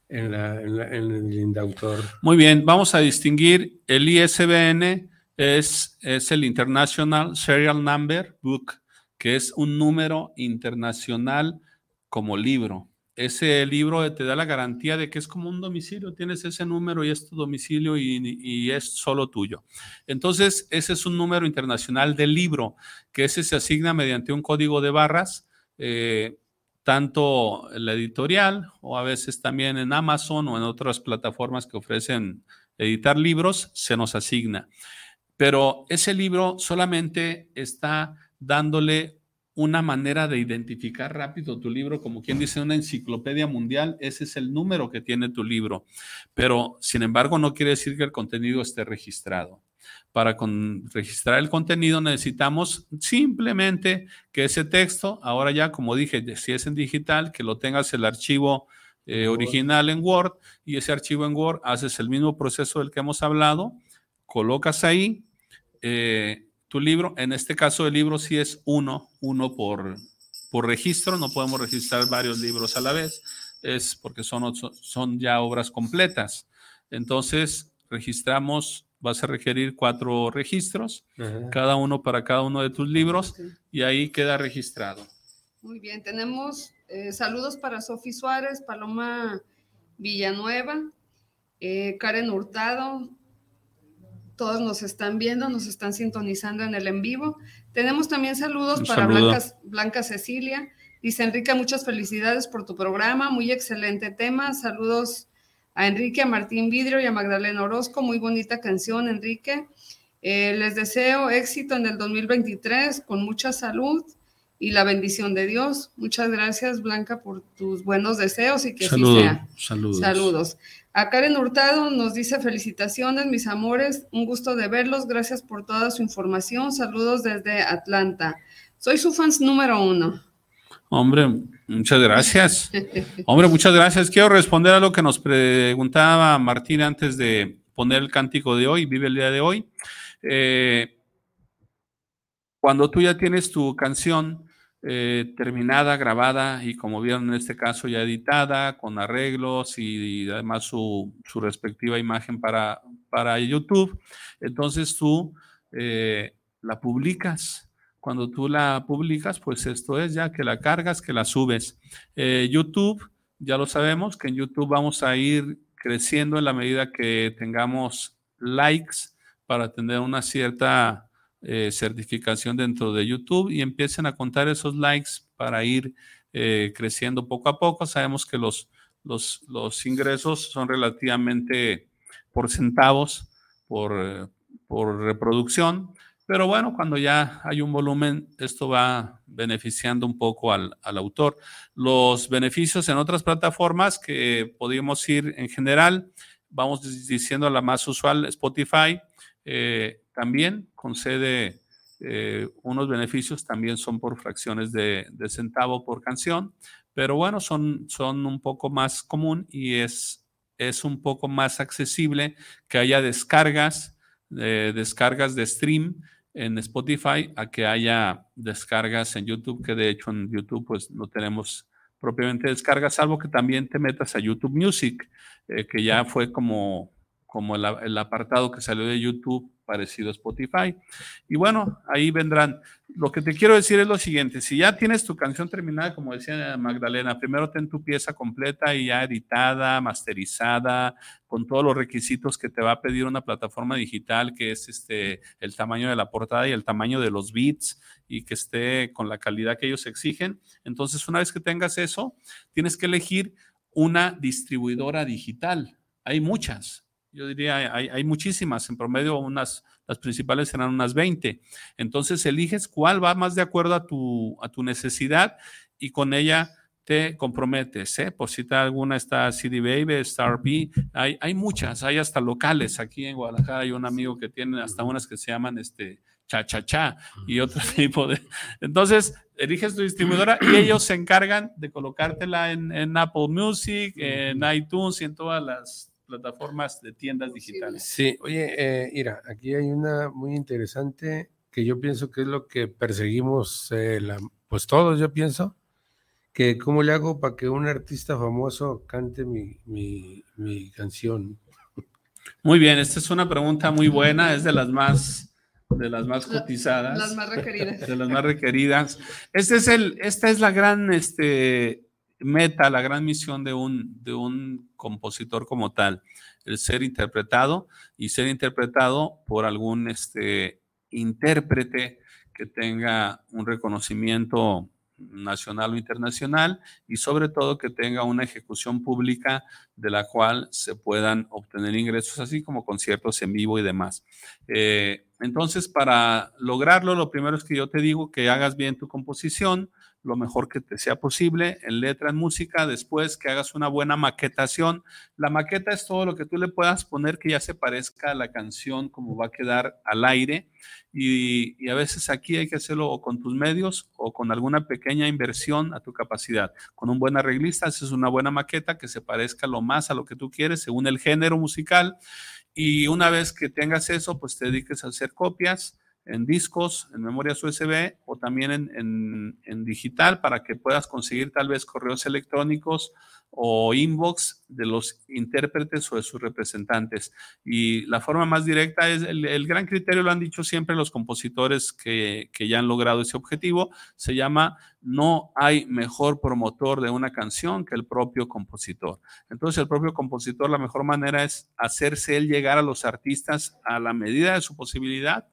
en, la, en, la, en el indautor. Muy bien, vamos a distinguir el ISBN es, es el International Serial Number Book, que es un número internacional como libro. Ese libro te da la garantía de que es como un domicilio, tienes ese número y es tu domicilio y, y, es solo tuyo. Entonces, ese es un número internacional del libro, que ese se asigna mediante un código de barras, eh, tanto la editorial o a veces también en Amazon o en otras plataformas que ofrecen editar libros, se nos asigna. Pero ese libro solamente está dándole una manera de identificar rápido tu libro, como quien dice una enciclopedia mundial, ese es el número que tiene tu libro. Pero, sin embargo, no quiere decir que el contenido esté registrado. Para con, registrar el contenido necesitamos simplemente que ese texto, ahora ya, como dije, si es en digital, que lo tengas el archivo eh, original en Word y ese archivo en Word haces el mismo proceso del que hemos hablado, colocas ahí. Eh, tu libro, en este caso el libro sí es uno, uno por, por registro, no podemos registrar varios libros a la vez, es porque son, son ya obras completas. Entonces, registramos, vas a requerir cuatro registros, Ajá. cada uno para cada uno de tus libros, okay. y ahí queda registrado. Muy bien, tenemos eh, saludos para Sofi Suárez, Paloma Villanueva, eh, Karen Hurtado, todos nos están viendo, nos están sintonizando en el en vivo. Tenemos también saludos Un para saludo. Blanca, Blanca, Cecilia. Dice Enrique, muchas felicidades por tu programa, muy excelente tema. Saludos a Enrique, a Martín Vidrio y a Magdalena Orozco. Muy bonita canción, Enrique. Eh, les deseo éxito en el 2023 con mucha salud y la bendición de Dios. Muchas gracias, Blanca, por tus buenos deseos y que así sea. saludos. Saludos. A Karen Hurtado nos dice felicitaciones, mis amores, un gusto de verlos, gracias por toda su información, saludos desde Atlanta. Soy su fans número uno. Hombre, muchas gracias. Hombre, muchas gracias. Quiero responder a lo que nos preguntaba Martín antes de poner el cántico de hoy, vive el día de hoy. Eh, cuando tú ya tienes tu canción, eh, terminada, grabada y como vieron en este caso ya editada, con arreglos y, además su, su, respectiva imagen para, para YouTube. Entonces tú eh, la publicas. Cuando tú la publicas, pues esto es ya que la cargas, que la subes. Eh, YouTube, ya lo sabemos, que en YouTube vamos a ir creciendo en la medida que tengamos likes para tener una cierta eh, certificación dentro de YouTube y empiecen a contar esos likes para ir eh, creciendo poco a poco. Sabemos que los, los, los ingresos son relativamente por centavos, por, por reproducción, pero bueno, cuando ya hay un volumen, esto va beneficiando un poco al, al autor. Los beneficios en otras plataformas que podríamos ir en general, vamos diciendo la más usual, Spotify, eh, también concede eh, unos beneficios, también son por fracciones de, de, centavo por canción, pero bueno, son, son un poco más común y es, es un poco más accesible que haya descargas, eh, descargas de stream en Spotify a que haya descargas en YouTube, que de hecho en YouTube pues no tenemos propiamente descargas, salvo que también te metas a YouTube Music, eh, que ya fue como, como el, apartado que salió de YouTube parecido a Spotify. Y bueno, ahí vendrán. Lo que te quiero decir es lo siguiente, si ya tienes tu canción terminada, como decía Magdalena, primero ten tu pieza completa y ya editada, masterizada, con todos los requisitos que te va a pedir una plataforma digital, que es este, el tamaño de la portada y el tamaño de los bits y que esté con la calidad que ellos exigen. Entonces, una vez que tengas eso, tienes que elegir una distribuidora digital. Hay muchas, yo diría, hay, hay, muchísimas, en promedio unas, las principales serán unas 20. Entonces eliges cuál va más de acuerdo a tu, a tu necesidad y con ella te comprometes, ¿eh? Por citar alguna, está CD Baby, Star B, hay, hay muchas, hay hasta locales. Aquí en Guadalajara hay un amigo que tiene hasta unas que se llaman este cha cha cha y otro tipo de. Entonces, eliges tu distribuidora y ellos se encargan de colocártela en, en Apple Music, en iTunes y en todas las plataformas de tiendas digitales. Sí, oye, eh, mira, aquí hay una muy interesante que yo pienso que es lo que perseguimos, eh, la- pues todos, yo pienso, que cómo le hago para que un artista famoso cante mi, mi, mi canción. Muy bien, esta es una pregunta muy buena, es de las más, de las más cotizadas. Las más requeridas. de las más requeridas. Este es el, esta es la gran este, meta, la gran misión de un, de un compositor como tal, el ser interpretado y ser interpretado por algún este, intérprete que tenga un reconocimiento nacional o internacional y sobre todo que tenga una ejecución pública de la cual se puedan obtener ingresos, así como conciertos en vivo y demás. Eh, entonces, para lograrlo, lo primero es que yo te digo que hagas bien tu composición, lo mejor que te sea posible, en letra, en música, después que hagas una buena maquetación. La maqueta es todo lo que tú le puedas poner que ya se parezca a la canción, como va a quedar al aire. Y, a veces aquí hay que hacerlo con tus medios o con alguna pequeña inversión a tu capacidad. Con un buen arreglista haces una buena maqueta que se parezca lo más a lo que tú quieres según el género musical. Y una vez que tengas eso, pues te dediques a hacer copias en discos, en memorias USB o también en, en- digital para que puedas conseguir tal vez correos electrónicos o inbox de los intérpretes o de sus representantes. Y la forma más directa es, el, el gran criterio lo han dicho siempre los compositores que, que ya han logrado ese objetivo, se llama no hay mejor promotor de una canción que el propio compositor. Entonces el propio compositor, la mejor manera es hacerse él llegar a los artistas a la medida de su posibilidad.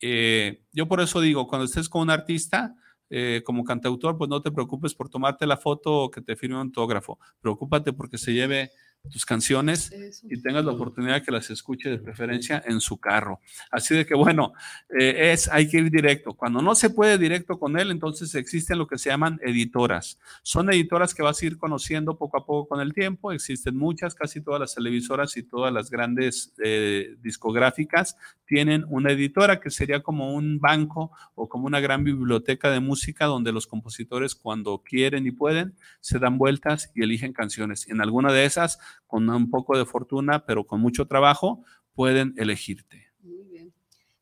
Eh, yo por eso digo, cuando estés con un artista, eh, como cantautor, pues no te preocupes por tomarte la foto o que te firme un autógrafo. Preocúpate porque se lleve tus canciones Eso. y tengas la oportunidad que las escuche de preferencia en su carro. Así de que bueno, eh, es, hay que ir directo. Cuando no se puede directo con él, entonces existen lo que se llaman editoras. Son editoras que vas a ir conociendo poco a poco con el tiempo. Existen muchas, casi todas las televisoras y todas las grandes eh, discográficas tienen una editora que sería como un banco o como una gran biblioteca de música donde los compositores cuando quieren y pueden se dan vueltas y eligen canciones. En alguna de esas, con un poco de fortuna, pero con mucho trabajo, pueden elegirte. Muy bien.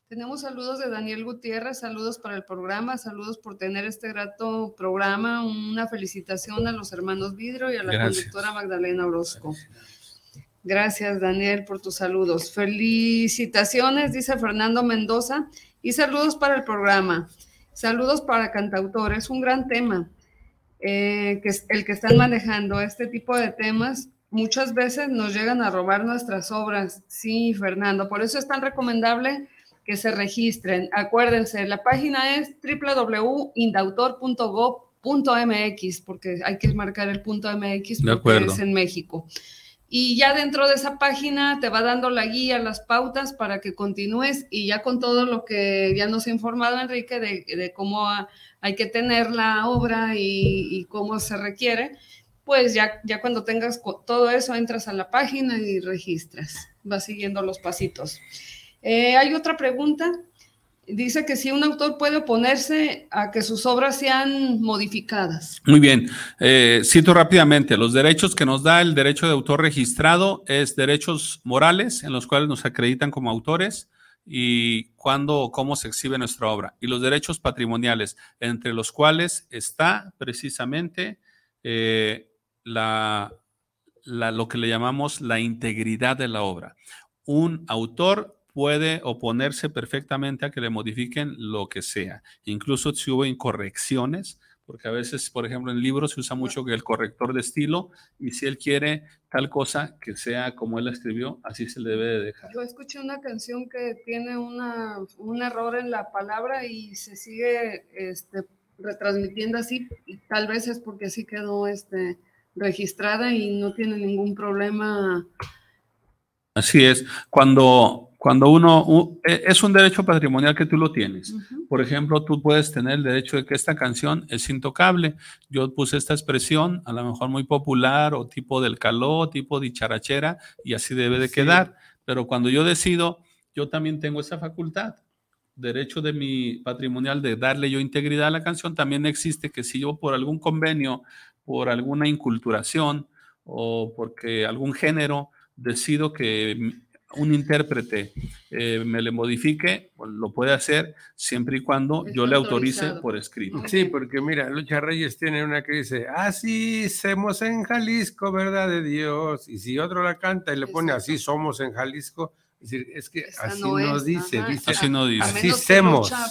Tenemos saludos de Daniel Gutiérrez, saludos para el programa, saludos por tener este grato programa, una felicitación a los hermanos Vidro y a la Gracias. conductora Magdalena Orozco. Gracias, Daniel, por tus saludos. Felicitaciones, dice Fernando Mendoza, y saludos para el programa. Saludos para cantautor, es un gran tema, eh, que es el que están manejando este tipo de temas. Muchas veces nos llegan a robar nuestras obras. Sí, Fernando, por eso es tan recomendable que se registren. Acuérdense, la página es www.indautor.gov.mx, porque hay que marcar el punto MX De porque acuerdo. es en México. Y ya dentro de esa página te va dando la guía, las pautas para que continúes y ya con todo lo que ya nos ha informado Enrique de, cómo ha- hay que tener la obra y, cómo se requiere, pues ya, ya cuando tengas todo eso entras a la página y registras, vas siguiendo los pasitos. Eh, hay otra pregunta. Dice que si un autor puede oponerse a que sus obras sean modificadas. Muy bien, eh, cito rápidamente, los derechos que nos da el derecho de autor registrado es derechos morales en los cuales nos acreditan como autores y cuándo o cómo se exhibe nuestra obra. Y los derechos patrimoniales, entre los cuales está precisamente eh, lo que le llamamos la integridad de la obra. Un autor puede oponerse perfectamente a que le modifiquen lo que sea, incluso si hubo incorrecciones, porque a veces, por ejemplo, en libros se usa mucho que el corrector de estilo y si él quiere tal cosa que sea como él la escribió, así se le debe de dejar. Yo escuché una canción que tiene una, un error en la palabra y se sigue este, retransmitiendo así, y tal vez es porque así quedó este, registrada y no tiene ningún problema. Así es. Cuando cuando uno, u- e- es un derecho patrimonial que tú lo tienes. Por ejemplo, tú puedes tener el derecho de que esta canción es intocable. Yo puse esta expresión, a lo mejor muy popular o tipo del caló, tipo dicharachera, y así debe de Sí. quedar. Pero cuando yo decido, yo también tengo esa facultad. Derecho de mi patrimonial de darle yo integridad a la canción, también existe que si yo por algún convenio, por alguna inculturación o porque algún género decido que un intérprete eh, me le modifique, lo puede hacer siempre y cuando yo le autorice por escrito. Sí, porque mira, Lucha Reyes tiene una que dice, así somos en Jalisco, verdad de Dios. Y si otro la canta y le pone Exacto. así somos en Jalisco, es decir, es que Esa así no no, es, dice, dice, Así no dice. Así Lucha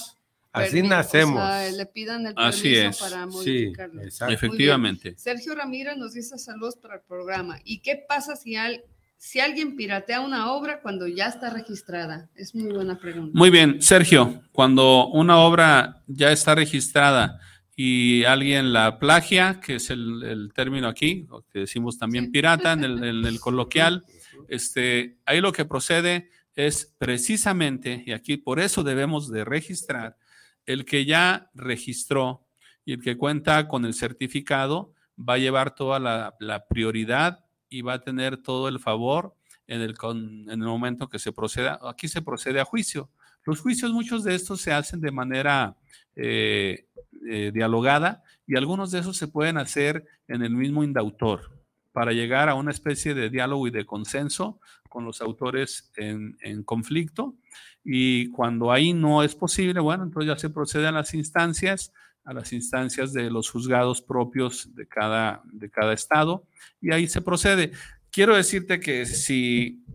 así nacemos. O sea, le pidan el Así permiso es. para sí, modificarlo. exacto. Efectivamente. Sergio Ramírez nos dice saludos para el programa. ¿Y qué pasa si, al- si alguien piratea una obra cuando ya está registrada? Es muy buena pregunta. Muy bien, Sergio, cuando una obra ya está registrada y alguien la plagia, que es el, el término aquí, que decimos también Sí. pirata en el, en el coloquial, este, ahí lo que procede es precisamente, y aquí por eso debemos de registrar, el que ya registró y el que cuenta con el certificado va a llevar toda la, la prioridad y va a tener todo el favor en el, con- en el momento que se proceda. Aquí se procede a juicio. Los juicios, muchos de estos se hacen de manera eh, eh, dialogada y algunos de esos se pueden hacer en el mismo indautor para llegar a una especie de diálogo y de consenso con los autores en, en conflicto. Y cuando ahí no es posible, bueno, entonces ya se procede a las instancias, a las instancias de los juzgados propios de cada, de cada estado, y ahí se procede. Quiero decirte que si,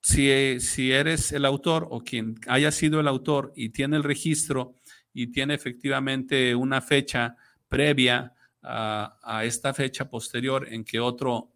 si, si eres el autor o quien haya sido el autor y tiene el registro y tiene efectivamente una fecha previa a, a esta fecha posterior en que otro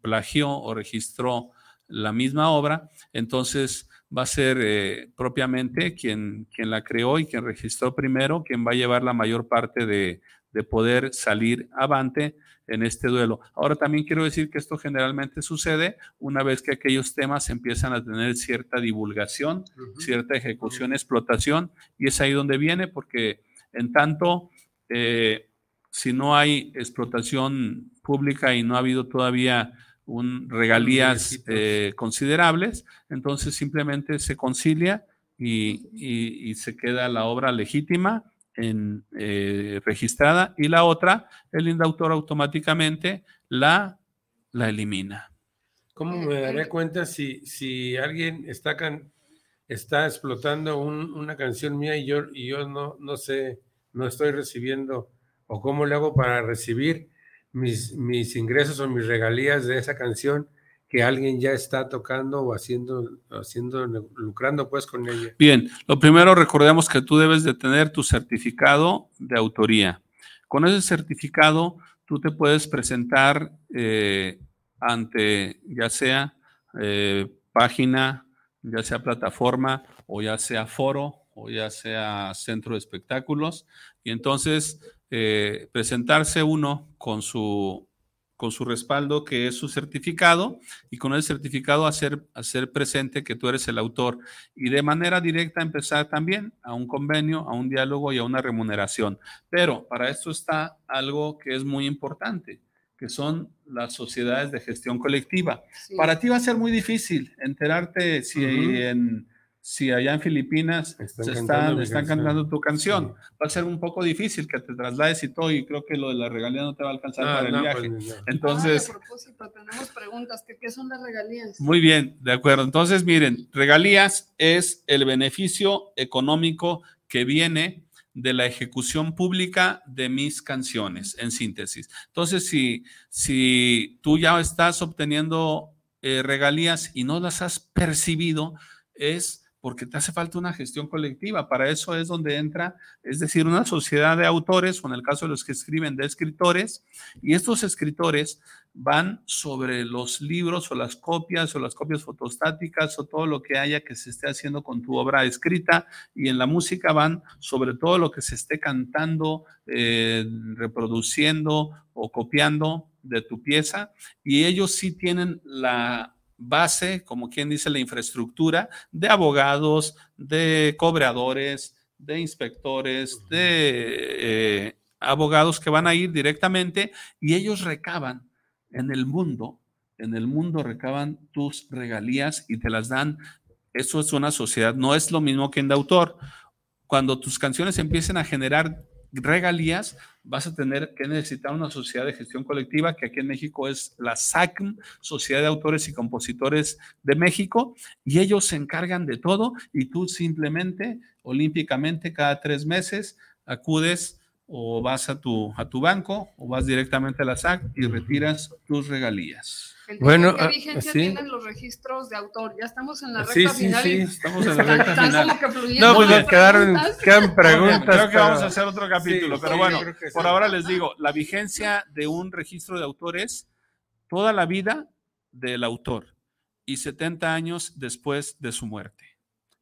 plagió o registró la misma obra, entonces va a ser eh, propiamente quien, quien la creó y quien registró primero, quien va a llevar la mayor parte de, de poder salir avante en este duelo. Ahora también quiero decir que esto generalmente sucede una vez que aquellos temas empiezan a tener cierta divulgación, cierta ejecución, explotación, y es ahí donde viene, porque en tanto, eh, si no hay explotación pública y no ha habido todavía un regalías eh, considerables, entonces simplemente se concilia y, y- y se queda la obra legítima en, eh, registrada y la otra, el indautor automáticamente la, la elimina. ¿Cómo me daré cuenta si, si alguien está, can- está explotando un- una canción mía y yo, y yo no, no sé, no estoy recibiendo, o cómo le hago para recibir mis, ingresos o mis regalías de esa canción que alguien ya está tocando o haciendo, haciendo lucrando pues con ella? Bien, lo primero recordemos que tú debes de tener tu certificado de autoría. Con ese certificado tú te puedes presentar eh, ante ya sea eh, página, ya sea plataforma o ya sea foro o ya sea centro de espectáculos y entonces eh, presentarse uno con su con su respaldo que es su certificado y con el certificado hacer, hacer presente que tú eres el autor y de manera directa empezar también a un convenio, a un diálogo y a una remuneración. Pero para esto está algo que es muy importante, que son las sociedades de gestión colectiva. Sí. Para ti va a ser muy difícil enterarte si, Ujú. en, si allá en Filipinas Están se cantando están, mi están cantando tu canción. Sí. Va a ser un poco difícil que te traslades y todo, y creo que lo de la regalía no te va a alcanzar Ah, para el viaje. pues, no. Entonces, a propósito, tenemos preguntas. ¿Qué, qué son las regalías? muy bien, de acuerdo. Entonces, miren, regalías es el beneficio económico que viene de la ejecución pública de mis canciones, en síntesis. Entonces, si, si tú ya estás obteniendo eh, regalías y no las has percibido, es porque te hace falta una gestión colectiva. Para eso es donde entra, es decir, una sociedad de autores, o en el caso de los que escriben, de escritores, y estos escritores van sobre los libros o las copias o las copias fotostáticas o todo lo que haya que se esté haciendo con tu obra escrita y en la música van sobre todo lo que se esté cantando, eh, reproduciendo o copiando de tu pieza y ellos sí tienen la base, como quien dice, la infraestructura de abogados, de cobradores, de inspectores, de eh, abogados que van a ir directamente y ellos recaban en el mundo, en el mundo recaban tus regalías y te las dan. Eso es una sociedad, no es lo mismo que en de autor. Cuando tus canciones empiecen a generar regalías, vas a tener que necesitar una sociedad de gestión colectiva, que aquí en México es la SACM, Sociedad de Autores y Compositores de México, y ellos se encargan de todo y tú simplemente, olímpicamente, cada tres meses acudes o vas a tu, a tu banco o vas directamente a la SAC y retiras tus regalías. Bueno, ¿Qué ah, vigencia sí. tienen los registros de autor? Ya estamos en la recta Sí, sí, final. sí, y Estamos en la recta están final. como que fluyendo No, pues las nos quedaron, preguntas. quedan preguntas. Creo que vamos pero- a hacer otro capítulo, Sí, pero sí, bueno, por sí. ahora les digo, la vigencia de un registro de autores toda la vida del autor y 70 años después de su muerte.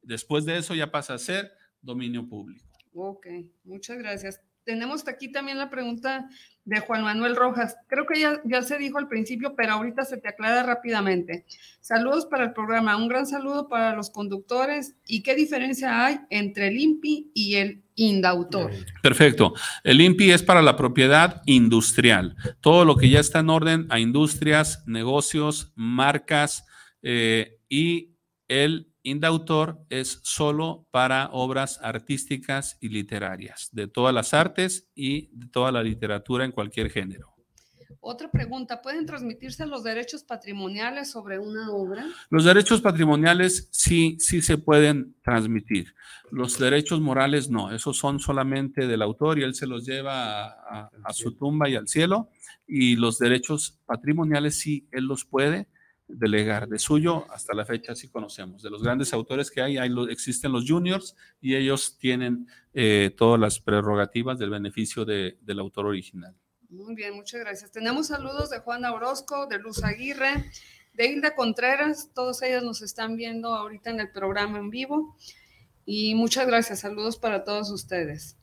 Después de eso ya pasa a ser dominio público. Ok, muchas gracias. Tenemos aquí también la pregunta de Juan Manuel Rojas. Creo que ya, se dijo al principio, pero ahorita se te aclara rápidamente. Saludos para el programa. Un gran saludo para los conductores. ¿Y qué diferencia hay entre el INPI y el INDAUTOR? Perfecto. El INPI es para la propiedad industrial. Todo lo que ya está en orden a industrias, negocios, marcas eh, y el indautor es solo para obras artísticas y literarias, de todas las artes y de toda la literatura en cualquier género. Otra pregunta, ¿pueden transmitirse los derechos patrimoniales sobre una obra? Los derechos patrimoniales sí, sí se pueden transmitir. Los derechos morales no, esos son solamente del autor y él se los lleva a, a- a su tumba y al cielo. Y los derechos patrimoniales sí, él los puede delegar. De suyo, hasta la fecha sí conocemos. De los grandes autores que hay, hay existen los juniors y ellos tienen eh, todas las prerrogativas del beneficio de- del autor original. Muy bien, muchas gracias. Tenemos saludos de Juana Orozco, de Luz Aguirre, de Hilda Contreras. Todos ellos nos están viendo ahorita en el programa en vivo. Y muchas gracias. Saludos para todos ustedes.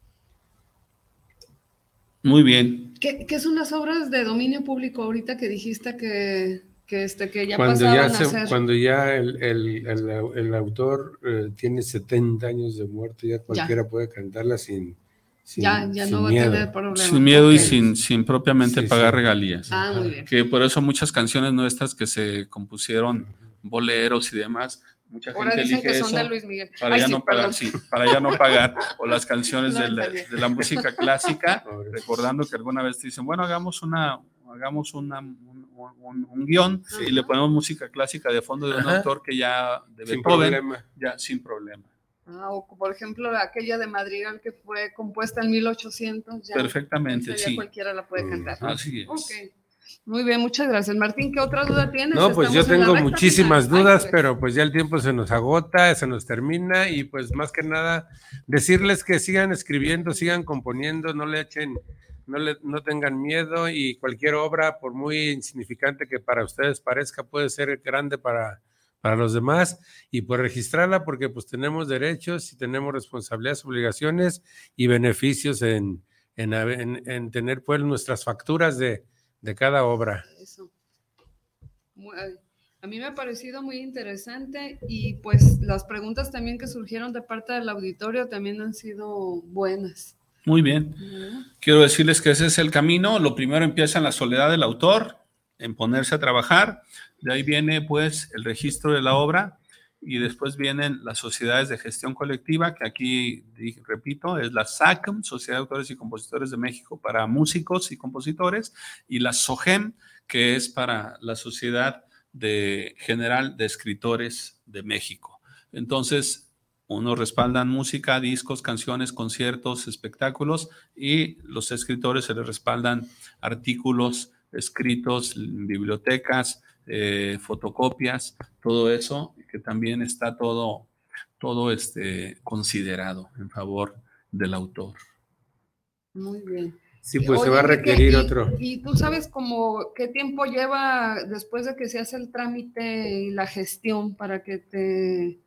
Muy bien. ¿Qué, qué son las obras de dominio público ahorita que dijiste que, que, este, que ya cuando ya, a se- ser? cuando ya el, el- el- el autor eh, tiene 70 años de muerte, ya cualquiera puede cantarla sin, sin, ya ya sin no va miedo. a tener problema. Sin miedo y sin, sin propiamente Sí, pagar sí. regalías. Ah, muy bien. que por eso muchas canciones nuestras que se compusieron, boleros y demás, mucha Ahora gente elige que son eso de Luis Miguel. para Ay, ya sí, no pagar, sí, para ya no pagar, o las canciones No, de, la, de la música clásica, recordando que alguna vez te dicen, bueno, hagamos una, hagamos una, un, un- un guion y le ponemos música clásica de fondo de un Ajá. autor que ya de Sin Beethoven, problema. ya sin problema. Ah, o por ejemplo, aquella de Madrigal que fue compuesta en 1800. Ya, Perfectamente, sí. cualquiera la puede cantar. Así es. Ok. Muy bien, muchas gracias. Martín, ¿qué otra duda tienes? No, pues yo Estamos tengo muchísimas final. Ay, dudas, pues. pero pues ya el tiempo se nos agota, se nos termina y pues más que nada decirles que sigan escribiendo, sigan componiendo, no le echen, no, le, no tengan miedo y cualquier obra, por muy insignificante que para ustedes parezca, puede ser grande para, para los demás y pues registrarla porque pues tenemos derechos y tenemos responsabilidades, obligaciones y beneficios en, en, en- en tener pues nuestras facturas de, de cada obra. Eso. A mí me ha parecido muy interesante y pues las preguntas también que surgieron de parte del auditorio también han sido buenas. Muy bien. Quiero decirles que ese es el camino. Lo primero empieza en la soledad del autor, en ponerse a trabajar. De ahí viene, pues, el registro de la obra y después vienen las sociedades de gestión colectiva, que aquí, repito, es la SACM, Sociedad de Autores y Compositores de México, para músicos y compositores, y la SOGEM, que es para la Sociedad de General de Escritores de México. Entonces, unos respaldan música, discos, canciones, conciertos, espectáculos y los escritores se les respaldan artículos escritos bibliotecas, eh, fotocopias, todo eso, que también está todo, todo este, considerado en favor del autor. Muy bien. Sí, pues se va a ¿qué- requerir y- otro. Y tú sabes como qué tiempo lleva después de que se hace el trámite y la gestión para que te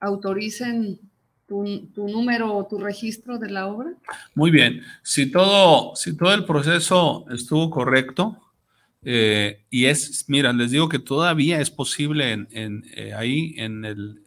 autoricen tu, tu número o tu registro de la obra. Muy bien, si todo, si todo el proceso estuvo correcto, Eh, y es, mira, les digo que todavía es posible en, en, eh, ahí en el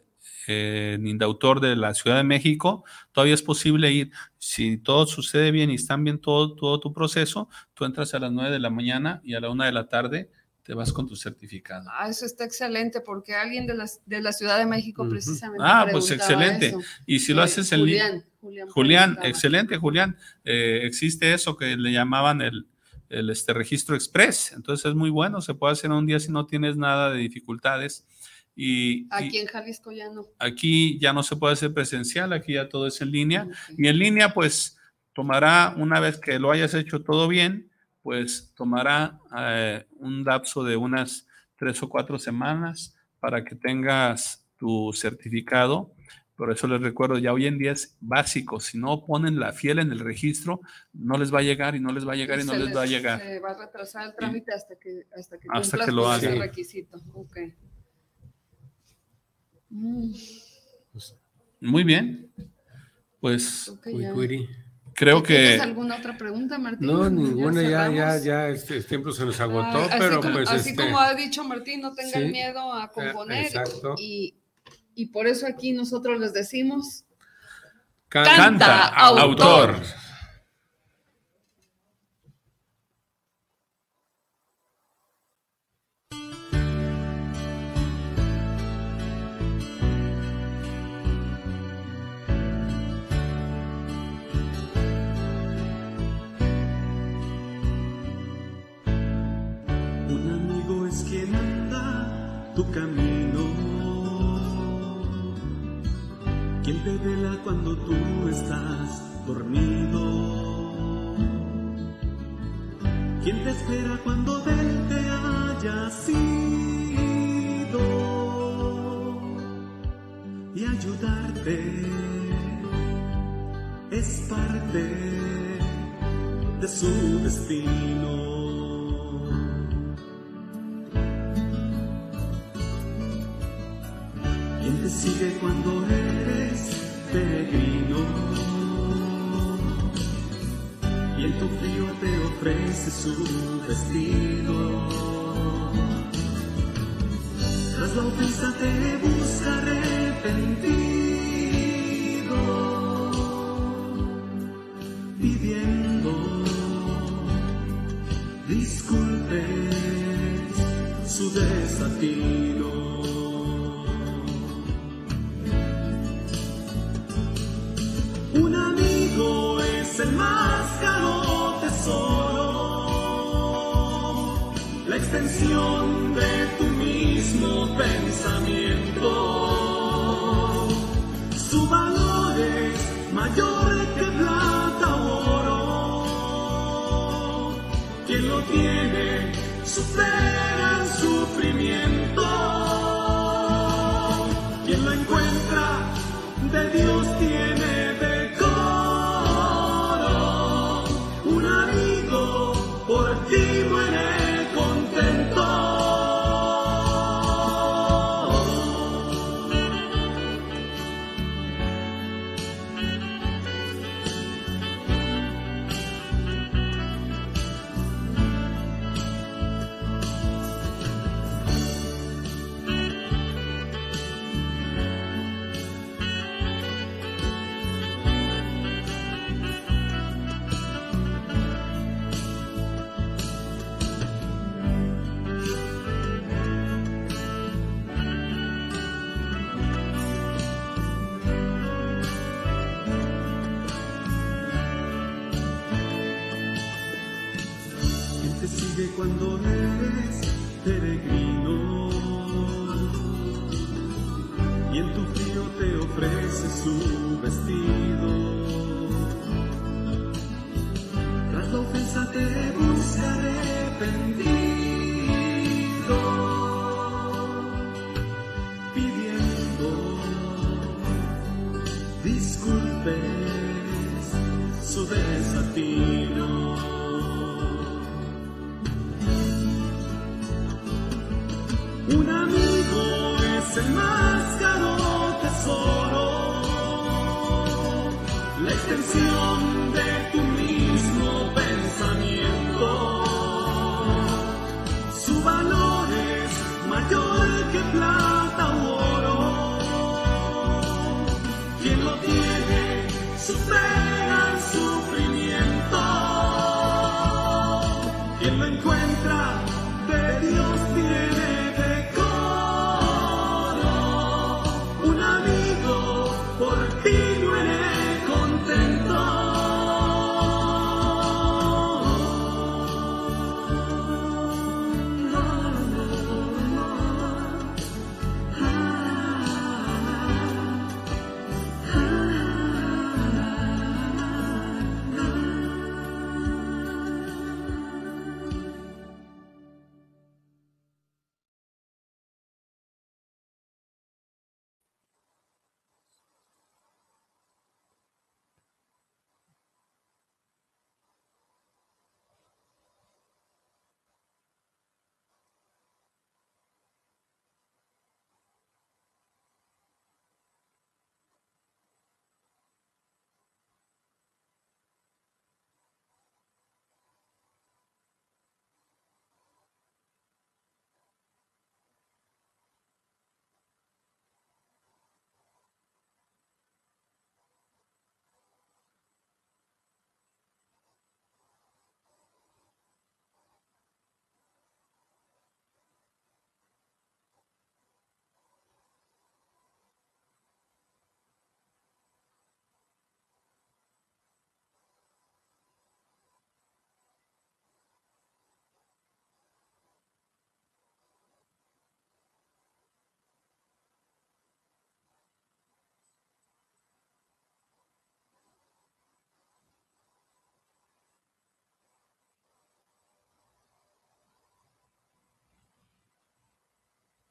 en Indautor de la Ciudad de México, todavía es posible ir. Si todo sucede bien y están bien todo, todo tu proceso, tú entras a las 9 de la mañana y a la 1 de la tarde te vas con tu certificado. Ah, eso está excelente, porque alguien de la, de la Ciudad de México Ujú. precisamente. Ah, pues excelente. eso. Y si lo Eh, haces en línea. Julián, Julián, Julián, excelente, Julián. Eh, existe eso que le llamaban el, el, este, registro express. Entonces es muy bueno, se puede hacer en un día si no tienes nada de dificultades. Y, y Aquí en Jalisco ya no. aquí ya no se puede hacer presencial, aquí ya todo es en línea. Ok. Y en línea, pues tomará, una vez que lo hayas hecho todo bien, pues tomará eh, un lapso de unas tres o cuatro semanas para que tengas tu certificado. Por eso les recuerdo, ya hoy en día es básico. Si no ponen la fiel en el registro, no les va a llegar y no les va a llegar y no les va a llegar. Se va a retrasar el trámite hasta que, hasta que Hasta que lo hagan. requisito. Mm, Muy bien. Pues creo que ¿Tienes que alguna otra pregunta, Martín? No, ninguna, ya, ya, ya, este, el tiempo se nos agotó, Ah, así pero como, pues así este, como ha dicho Martín, no tengan sí. miedo a componer. exacto. Y, y por eso aquí nosotros les decimos, can- canta, autor. autor. Vela cuando tú estás dormido, quien te espera cuando de él te hayas ido y ayudarte es parte de su destino. quien te sigue cuando eres peregrino y en tu frío te ofrece su vestido. Tras la ofensa te busca arrepentido, Quien lo tiene supera el sufrimiento. Quien lo encuentra de Dios tiene supera el sufrimiento.